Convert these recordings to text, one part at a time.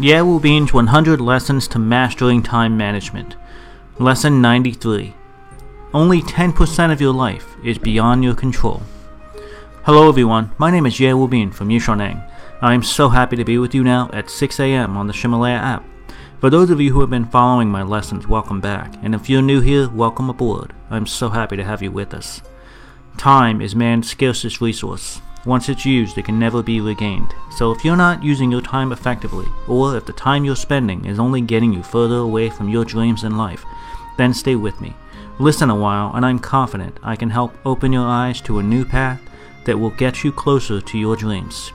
Ye Wubin's 100 Lessons to Mastering Time Management. Lesson 93. Only 10% of your life is beyond your control. Hello everyone, my name is Ye Wubin from Yixiaoneng. I am so happy to be with you now at 6 a.m. on the Ximalaya app. For those of you who have been following my lessons, welcome back. And if you're new here, welcome aboard. I'm so happy to have you with us. Time is man's scarcest resource. Once it's used, it can never be regained. So if you're not using your time effectively, or if the time you're spending is only getting you further away from your dreams in life, then stay with me. Listen a while, and I'm confident I can help open your eyes to a new path that will get you closer to your dreams.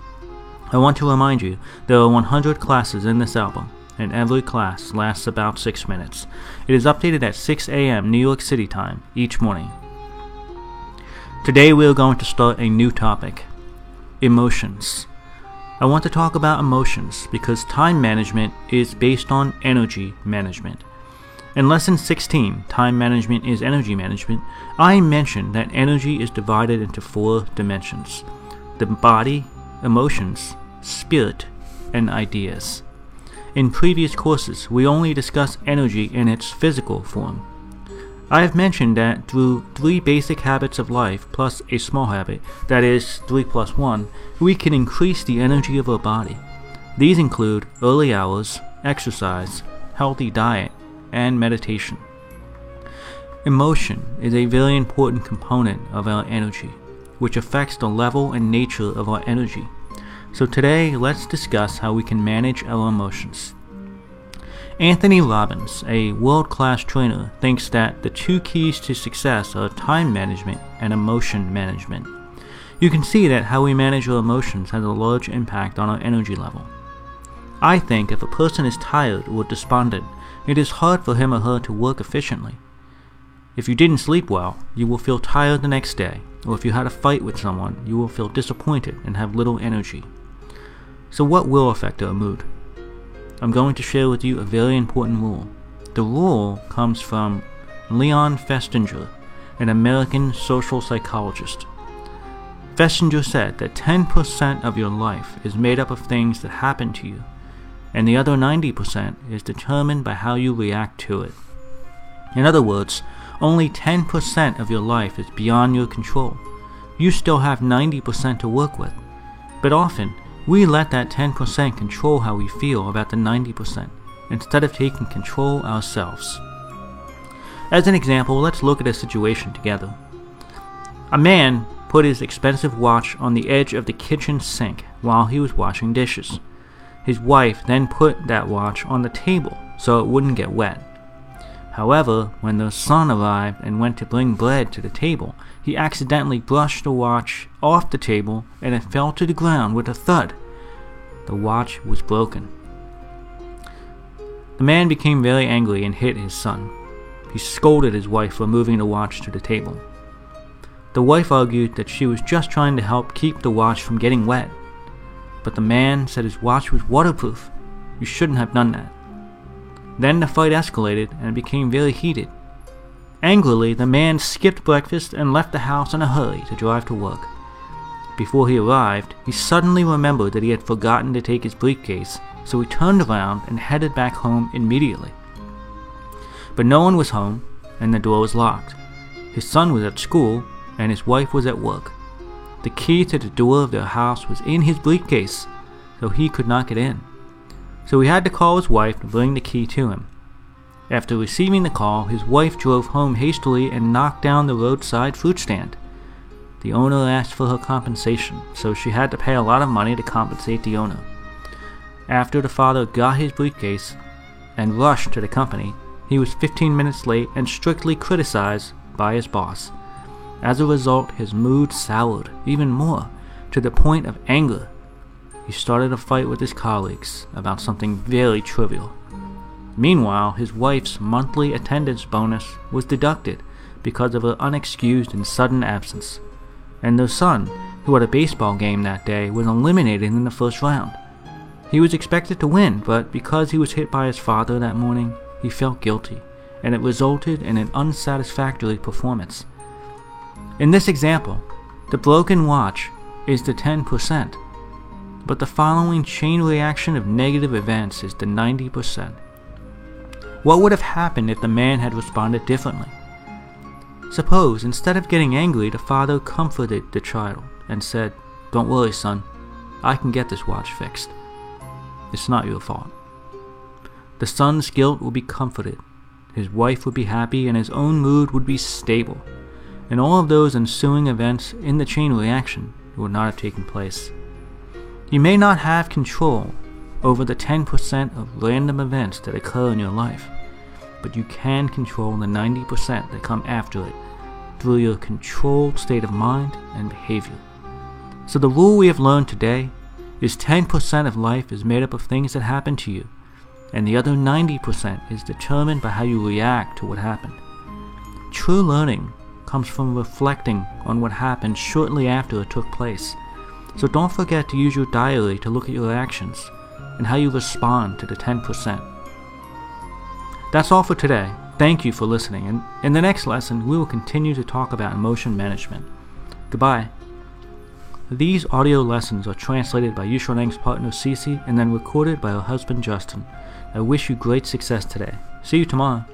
I want to remind you there are 100 classes in this album, and every class lasts about 6 minutes. It is updated at 6 a.m. New York City time each morning. Today we are going to start a new topic emotions. I want to talk about emotions because time management is based on energy management. In Lesson 16, Time Management is Energy Management, I mentioned that energy is divided into four dimensions the body, emotions, spirit, and ideas. In previous courses, we only discussed energy in its physical form. I have mentioned that through three basic habits of life plus a small habit, that is 3 plus 1, we can increase the energy of our body. These include early hours, exercise, healthy diet, and meditation. Emotion is a very important component of our energy, which affects the level and nature of our energy. So today, let's discuss how we can manage our emotions. Anthony Robbins, a world class trainer, thinks that the two keys to success are time management and emotion management. You can see that how we manage our emotions has a large impact on our energy level. I think if a person is tired or despondent, it is hard for him or her to work efficiently. If you didn't sleep well, you will feel tired the next day, or if you had a fight with someone, you will feel disappointed and have little energy. So, what will affect our mood? I'm going to share with you a very important rule. The rule comes from Leon Festinger, an American social psychologist. Festinger said that 10% of your life is made up of things that happen to you, and the other 90% is determined by how you react to it. In other words, only 10% of your life is beyond your control. You still have 90% to work with. But often, we let that 10% control how we feel about the 90% instead of taking control ourselves. As an example, let's look at a situation together. A man put his expensive watch on the edge of the kitchen sink while he was washing dishes. His wife then put that watch on the table so it wouldn't get wet. However, when the son arrived and went to bring bread to the table, he accidentally brushed the watch off the table and it fell to the ground with a thud. The watch was broken. The man became very angry and hit his son. He scolded his wife for moving the watch to the table. The wife argued that she was just trying to help keep the watch from getting wet. But the man said his watch was waterproof. You shouldn't have done that. Then the fight escalated and became very heated. Angrily, the man skipped breakfast and left the house in a hurry to drive to work. Before he arrived, he suddenly remembered that he had forgotten to take his briefcase, so he turned around and headed back home immediately. But no one was home, and the door was locked. His son was at school, and his wife was at work. The key to the door of their house was in his briefcase, so he could not get in so he had to call his wife to bring the key to him. After receiving the call, his wife drove home hastily and knocked down the roadside fruit stand. The owner asked for her compensation, so she had to pay a lot of money to compensate the owner. After the father got his briefcase and rushed to the company, he was 15 minutes late and strictly criticized by his boss. As a result, his mood soured even more, to the point of anger he started a fight with his colleagues about something very trivial. Meanwhile, his wife's monthly attendance bonus was deducted because of her unexcused and sudden absence, and their son, who had a baseball game that day, was eliminated in the first round. He was expected to win, but because he was hit by his father that morning, he felt guilty, and it resulted in an unsatisfactory performance. In this example, the broken watch is the 10%, but the following chain reaction of negative events is the 90%. What would have happened if the man had responded differently? Suppose, instead of getting angry, the father comforted the child and said, Don't worry, son, I can get this watch fixed. It's not your fault. The son's guilt would be comforted, his wife would be happy, and his own mood would be stable. And all of those ensuing events in the chain reaction would not have taken place. You may not have control over the 10% of random events that occur in your life, but you can control the 90% that come after it through your controlled state of mind and behavior. So the rule we have learned today is 10% of life is made up of things that happen to you, and the other 90% is determined by how you react to what happened. True learning comes from reflecting on what happened shortly after it took place. So don't forget to use your diary to look at your actions and how you respond to the 10%. That's all for today. Thank you for listening, and in the next lesson, we will continue to talk about emotion management. Goodbye. These audio lessons are translated by Yixiaoneng's partner Cece and then recorded by her husband Justin. I wish you great success today. See you tomorrow.